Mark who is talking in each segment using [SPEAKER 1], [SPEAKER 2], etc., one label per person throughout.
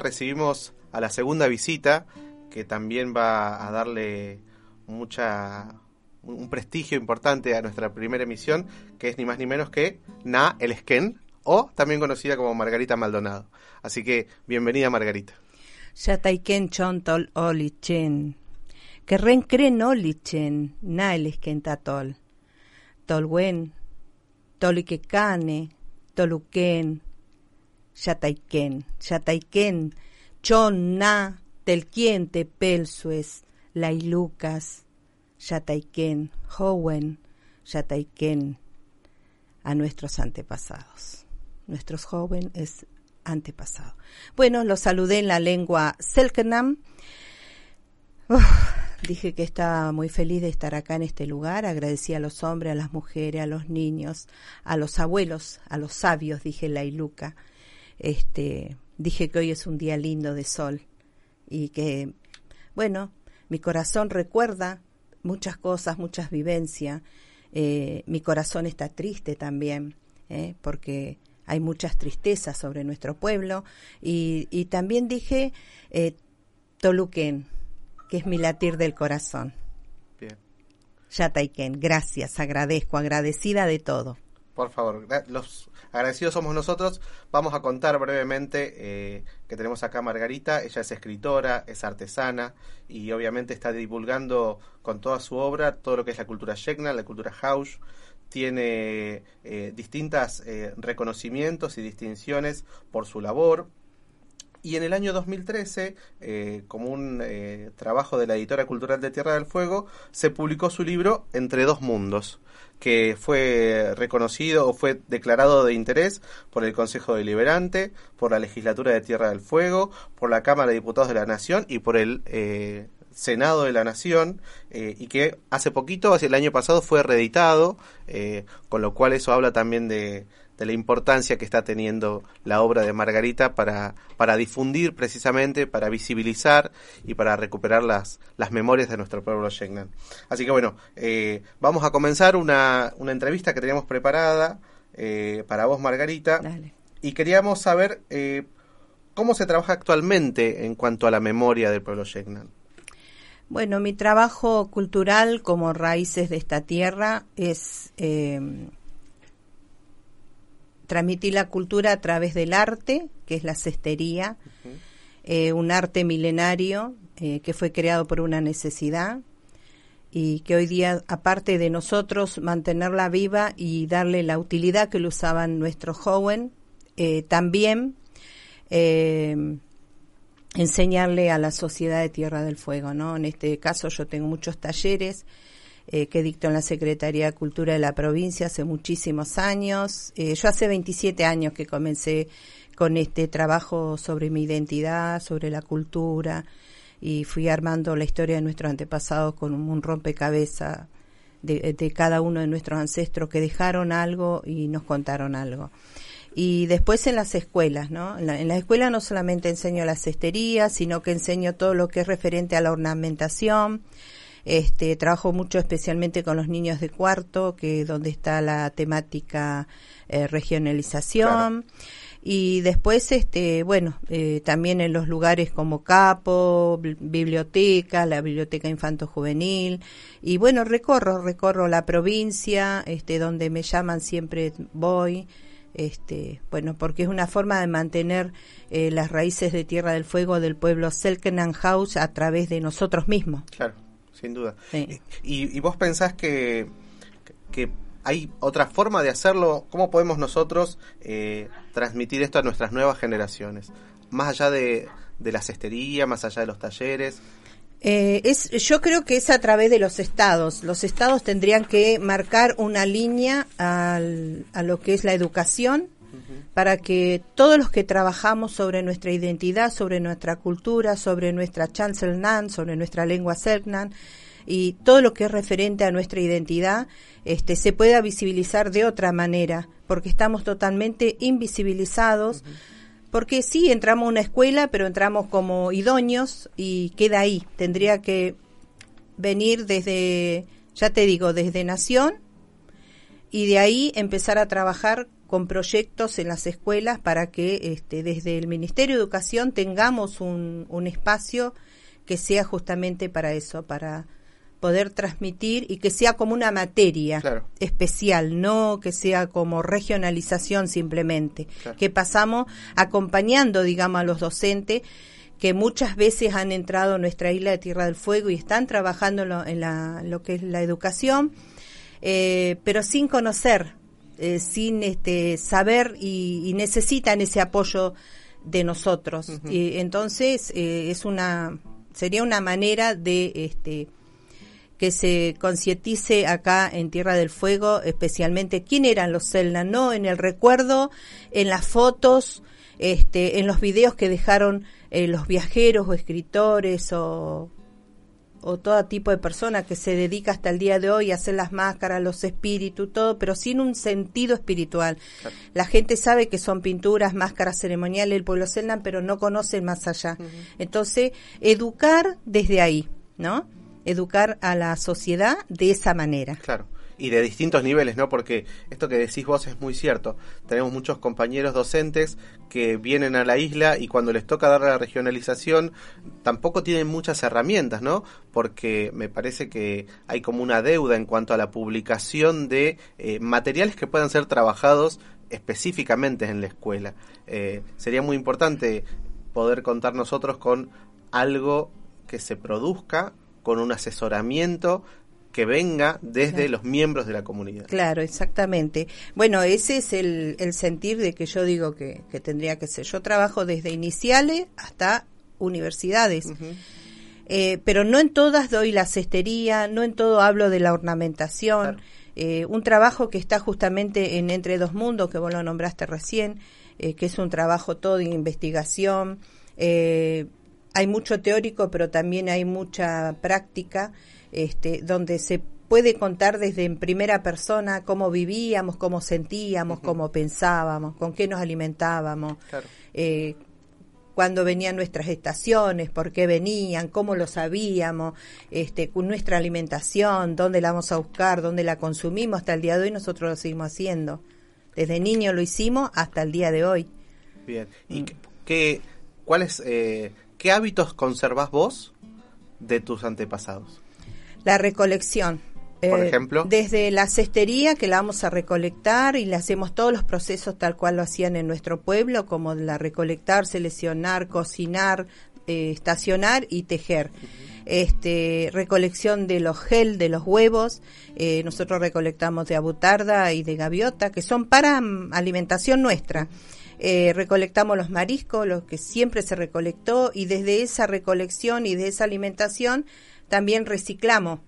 [SPEAKER 1] Recibimos a la segunda visita, que también va a darle mucha un prestigio importante a nuestra primera emisión, que es ni más ni menos que Na El Esquén, o también conocida como Margarita Maldonado. Así que bienvenida Margarita.
[SPEAKER 2] Na el toliquecane, toluquen, Yataiken, Yataiken, Chon na, Telquien tepelsues, Lailucas, Yataiken, Howen, Yataiken, a nuestros antepasados. Nuestros joven es antepasado. Bueno, los saludé en la lengua Selknam. Dije que estaba muy feliz de estar acá en este lugar. Agradecí a los hombres, a las mujeres, a los niños, a los abuelos, a los sabios, dije la iluca. Este, dije que hoy es un día lindo de sol y que, bueno, mi corazón recuerda muchas cosas, muchas vivencias. Eh, mi corazón está triste también, eh, porque hay muchas tristezas sobre nuestro pueblo. Y, y también dije eh, Toluquén, que es mi latir del corazón.
[SPEAKER 1] Bien.
[SPEAKER 2] Gracias, agradezco, agradecida de todo.
[SPEAKER 1] Por favor, los agradecidos somos nosotros. Vamos a contar brevemente eh, que tenemos acá a Margarita. Ella es escritora, es artesana y obviamente está divulgando con toda su obra todo lo que es la cultura Shekna, la cultura Haush. Tiene eh, distintas eh, reconocimientos y distinciones por su labor. Y en el año 2013, eh, como un eh, trabajo de la editora cultural de Tierra del Fuego, se publicó su libro Entre dos mundos, que fue reconocido o fue declarado de interés por el Consejo Deliberante, por la Legislatura de Tierra del Fuego, por la Cámara de Diputados de la Nación y por el eh, Senado de la Nación, eh, y que hace poquito, hace el año pasado, fue reeditado, eh, con lo cual eso habla también de, de la importancia que está teniendo la obra de Margarita para, para difundir precisamente, para visibilizar y para recuperar las, las memorias de nuestro pueblo Shengnan. Así que bueno, eh, vamos a comenzar una, una entrevista que teníamos preparada eh, para vos, Margarita,
[SPEAKER 2] Dale.
[SPEAKER 1] y queríamos saber eh, cómo se trabaja actualmente en cuanto a la memoria del pueblo Shengnan.
[SPEAKER 2] Bueno, mi trabajo cultural como raíces de esta tierra es transmitir la cultura a través del arte, que es la cestería, eh, un arte milenario eh, que fue creado por una necesidad y que hoy día, aparte de nosotros mantenerla viva y darle la utilidad que lo usaban nuestros jóvenes, eh, también enseñarle a la sociedad de Tierra del Fuego, ¿no? En este caso yo tengo muchos talleres eh, que dicto en la Secretaría de Cultura de la provincia hace muchísimos años. Eh, yo hace 27 años que comencé con este trabajo sobre mi identidad, sobre la cultura, y fui armando la historia de nuestros antepasados con un, un rompecabezas de, de cada uno de nuestros ancestros que dejaron algo y nos contaron algo. Y después en las escuelas, ¿no? En la, en no solamente enseño la cestería, sino que enseño todo lo que es referente a la ornamentación. Este, trabajo mucho especialmente con los niños de cuarto, que donde está la temática eh, regionalización. Y después, este, bueno, eh, también en los lugares como Capo, bl- biblioteca, la biblioteca infanto juvenil. Y bueno, recorro, recorro la provincia, este, donde me llaman siempre voy este, bueno, porque es una forma de mantener eh, las raíces de Tierra del Fuego del pueblo Selkenanhaus a través de nosotros mismos.
[SPEAKER 1] Claro, sin duda.
[SPEAKER 2] Sí.
[SPEAKER 1] Y, y vos pensás que, que hay otra forma de hacerlo? ¿Cómo podemos nosotros eh, transmitir esto a nuestras nuevas generaciones? Más allá de, de la cestería, más allá de los talleres.
[SPEAKER 2] Eh, es, yo creo que es a través de los estados. Los estados tendrían que marcar una línea al- a lo que es la educación para que todos los que trabajamos sobre nuestra identidad, sobre nuestra cultura, sobre nuestra Chanselnan, sobre nuestra lengua Selknan, y todo lo que es referente a nuestra identidad este, se pueda visibilizar de otra manera, porque estamos totalmente invisibilizados. Porque sí, entramos a una escuela, pero entramos como idóneos y queda ahí. Tendría que venir desde, ya te digo, desde Nación y de ahí empezar a trabajar con proyectos en las escuelas para que este, desde el Ministerio de Educación tengamos un, un espacio que sea justamente para eso, para poder transmitir y que sea como una materia especial, no que sea como regionalización simplemente, que pasamos acompañando, digamos, a los docentes que muchas veces han entrado a nuestra isla de Tierra del Fuego y están trabajando en lo, lo que es la educación, eh, pero sin conocer, eh, sin este, saber y, necesitan ese apoyo de nosotros. y entonces eh, es una sería una manera de este que se concientice acá en Tierra del Fuego, especialmente quién eran los Selnan, ¿no? En el recuerdo, en las fotos, este, en los videos que dejaron eh, los viajeros o escritores o, o todo tipo de personas que se dedica hasta el día de hoy a hacer las máscaras, los espíritus, todo, pero sin un sentido espiritual. La gente sabe que son pinturas, máscaras ceremoniales del pueblo Selnan, pero no conocen más allá. Entonces, educar desde ahí, ¿no? educar a la sociedad de esa manera.
[SPEAKER 1] Claro. Y de distintos niveles, ¿no? Porque esto que decís vos es muy cierto. Tenemos muchos compañeros docentes que vienen a la isla y cuando les toca dar la regionalización tampoco tienen muchas herramientas, ¿no? Porque me parece que hay como una deuda en cuanto a la publicación de eh, materiales que puedan ser trabajados específicamente en la escuela. Eh, sería muy importante poder contar nosotros con algo que se produzca con un asesoramiento que venga desde los miembros de la comunidad.
[SPEAKER 2] Claro, exactamente. Bueno, ese es el, sentir de que yo digo que, tendría que ser. Yo trabajo desde iniciales hasta universidades. Eh, pero no en todas doy la cestería, no en todo hablo de la ornamentación. Eh, un trabajo que está justamente en Entre Dos Mundos, que vos lo nombraste recién, eh, que es un trabajo todo de investigación hay mucho teórico, pero también hay mucha práctica, este, donde se puede contar desde en primera persona cómo vivíamos, cómo sentíamos, cómo pensábamos, con qué nos alimentábamos, eh, cuándo venían nuestras estaciones, por qué venían, cómo lo sabíamos, este, con nuestra alimentación, dónde la vamos a buscar, dónde la consumimos, hasta el día de hoy nosotros lo seguimos haciendo. Desde niño lo hicimos hasta el día de hoy.
[SPEAKER 1] Bien. ¿Y mm. qué, cuáles eh, ¿Qué hábitos conservas vos de tus antepasados?
[SPEAKER 2] La recolección.
[SPEAKER 1] Por eh, ejemplo.
[SPEAKER 2] Desde la cestería, que la vamos a recolectar y le hacemos todos los procesos tal cual lo hacían en nuestro pueblo, como la recolectar, seleccionar, cocinar, eh, estacionar y tejer. Este, recolección de los gel, de los huevos, eh, nosotros recolectamos de abutarda y de gaviota, que son para mm, alimentación nuestra. Eh, recolectamos los mariscos, los que siempre se recolectó, y desde esa recolección y de esa alimentación también reciclamos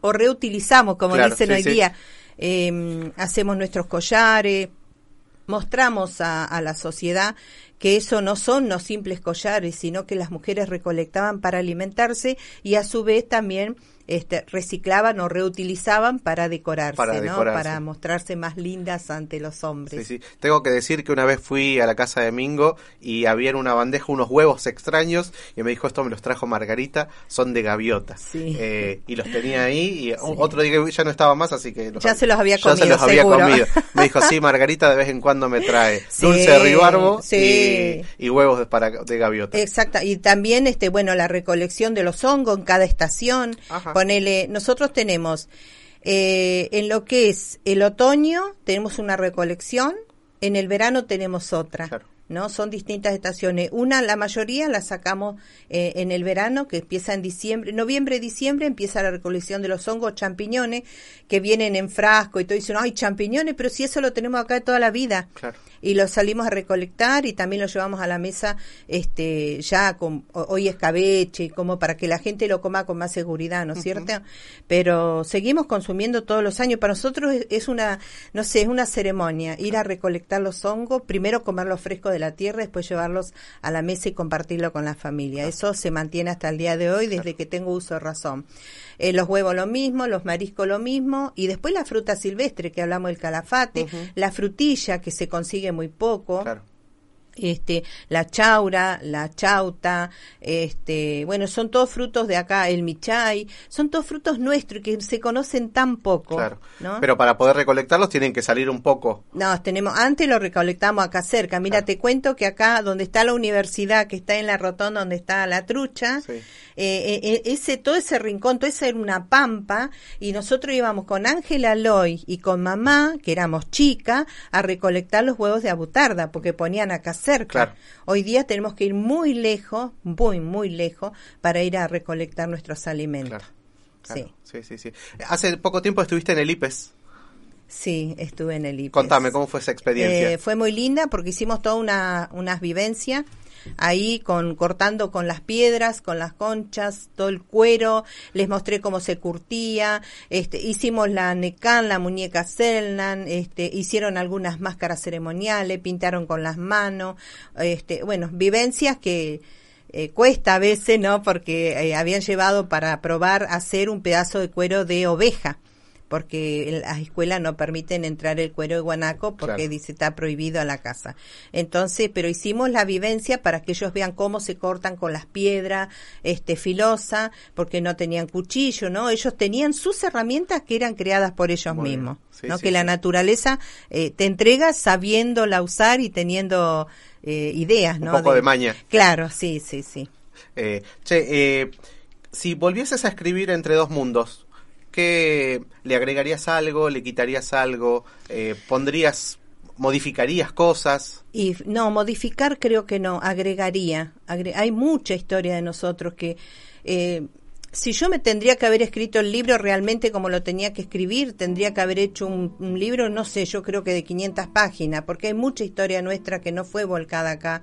[SPEAKER 2] o reutilizamos, como dicen hoy día. Em, hacemos nuestros collares, mostramos a, a, la sociedad que eso no son los simples collares, sino que las mujeres recolectaban para alimentarse y a su vez también este, reciclaban o reutilizaban para decorarse, para, mostrarse más lindas ante los hombres.
[SPEAKER 1] Sí, sí. Tengo que decir que una vez fui a la casa de Mingo y había en una bandeja unos huevos extraños y me dijo esto me los trajo Margarita, son de gaviota. Eh, y los tenía ahí y otro día ya no estaba más, así que
[SPEAKER 2] ya se los había comido.
[SPEAKER 1] Ya se los había comido. Me dijo, sí, Margarita de vez en cuando me trae dulce de ribarbo y, huevos de, para, de gaviota.
[SPEAKER 2] Exacto. Y también, este bueno, la recolección de los hongos en cada estación. Ajá Ponele, nosotros tenemos eh, en lo que es el otoño tenemos una recolección, en el verano tenemos otra. ¿no? Son distintas estaciones. Una, la mayoría la sacamos eh, en el verano, que empieza en diciembre, noviembre, diciembre, empieza la recolección de los hongos champiñones, que vienen en frasco y todo dicen, ay, champiñones, pero si eso lo tenemos acá toda la vida. Y lo salimos a recolectar y también lo llevamos a la mesa este ya con hoy escabeche como para que la gente lo coma con más seguridad no es cierto pero seguimos consumiendo todos los años. Para nosotros es, una no sé es una ceremonia ir a recolectar los hongos primero comerlos frescos de la tierra después llevarlos a la mesa y compartirlo con la familia. Eso se mantiene hasta el día de hoy desde que tengo uso de razón eh, los huevos lo mismo los mariscos lo mismo y después la fruta silvestre que hablamos del calafate la frutilla que se consigue muy poco este, la chaura, la chauta, este, bueno, son todos frutos de acá, el michay, son todos frutos nuestros que se conocen tan poco. Claro.
[SPEAKER 1] Pero para poder recolectarlos tienen que salir un poco.
[SPEAKER 2] No, tenemos, antes lo recolectamos acá cerca. Mira, te cuento que acá donde está la universidad, que está en la rotonda donde está la trucha, eh, eh, eh, ese, todo ese rincón, todo esa era una pampa, y nosotros íbamos con Ángela Loy y con mamá, que éramos chicas, a recolectar los huevos de abutarda, porque ponían acá cerca. Hoy día tenemos que ir muy lejos, muy, muy lejos, para ir a recolectar nuestros alimentos.
[SPEAKER 1] Sí. sí. sí, Hace poco tiempo estuviste en el IPES.
[SPEAKER 2] Sí, estuve en el IPES.
[SPEAKER 1] Contame, ¿cómo fue esa experiencia?
[SPEAKER 2] Eh, fue muy linda porque hicimos toda una, unas vivencias ahí con cortando con las piedras, con las conchas, todo el cuero, les mostré cómo se curtía, este, hicimos la necan, la muñeca Selnan, este, hicieron algunas máscaras ceremoniales, pintaron con las manos, este, bueno, vivencias que eh, cuesta a veces, ¿no? Porque eh, habían llevado para probar hacer un pedazo de cuero de oveja porque en las escuelas no permiten entrar el cuero de guanaco porque dice está prohibido a la casa. Entonces, pero hicimos la vivencia para que ellos vean cómo se cortan con las piedras, este filosa, porque no tenían cuchillo, ¿no? Ellos tenían sus herramientas que eran creadas por ellos mismos, ¿no? que la naturaleza eh, te entrega sabiéndola usar y teniendo eh, ideas, ¿no?
[SPEAKER 1] Un poco de, maña.
[SPEAKER 2] Claro, sí, sí, sí.
[SPEAKER 1] Eh, che, si volvieses a escribir entre dos mundos, ¿qué le agregarías algo, le quitarías algo, eh, pondrías, modificarías cosas?
[SPEAKER 2] Y no, modificar creo que no, agregaría. hay mucha historia de nosotros que eh, si yo me tendría que haber escrito el libro realmente como lo tenía que escribir, tendría que haber hecho un, libro, no sé, yo creo que de 500 páginas, porque hay mucha historia nuestra que no fue volcada acá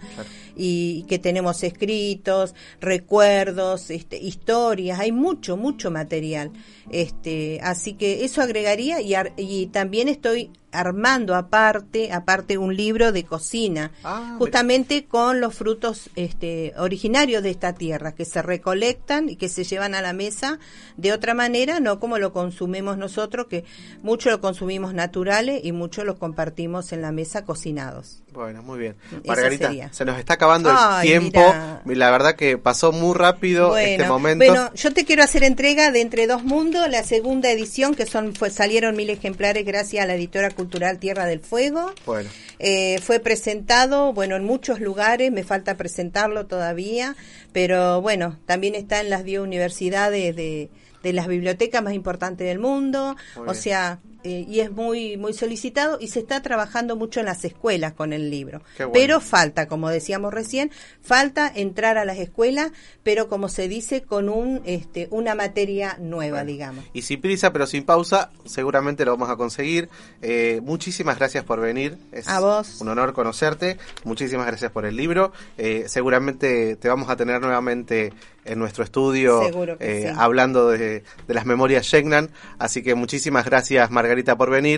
[SPEAKER 2] y que tenemos escritos, recuerdos, este, historias, hay mucho, mucho material. Este, así que eso agregaría y, y también estoy armando aparte, aparte un libro de cocina, ah, justamente con los frutos este, originarios de esta tierra, que se recolectan y que se llevan a la mesa de otra manera, no como lo consumimos nosotros, que mucho lo consumimos naturales y mucho lo compartimos en la mesa cocinados.
[SPEAKER 1] Bueno, muy bien. Margarita, se nos está acabando el tiempo. La verdad que pasó muy rápido este momento.
[SPEAKER 2] Bueno, yo te quiero hacer entrega de Entre Dos Mundos, la segunda edición, que son salieron mil ejemplares gracias a la editora cultural Tierra del Fuego. Bueno. Eh, fue presentado, bueno, en muchos lugares, me falta presentarlo todavía, pero bueno, también está en las 10 universidades de, de las bibliotecas más importantes del mundo. o sea, eh, y es muy muy solicitado y se está trabajando mucho en las escuelas con el libro. Pero falta, como decíamos recién, falta entrar a las escuelas, pero como se dice con un este una materia nueva, digamos.
[SPEAKER 1] Y sin prisa, pero sin pausa, seguramente lo vamos a conseguir. Eh, muchísimas gracias por venir. Es
[SPEAKER 2] a vos.
[SPEAKER 1] un honor conocerte. Muchísimas gracias por el libro. Eh, seguramente te vamos a tener nuevamente en nuestro estudio hablando de, de, las memorias Shegnan. Así que muchísimas gracias, Margarita Margarita por venir.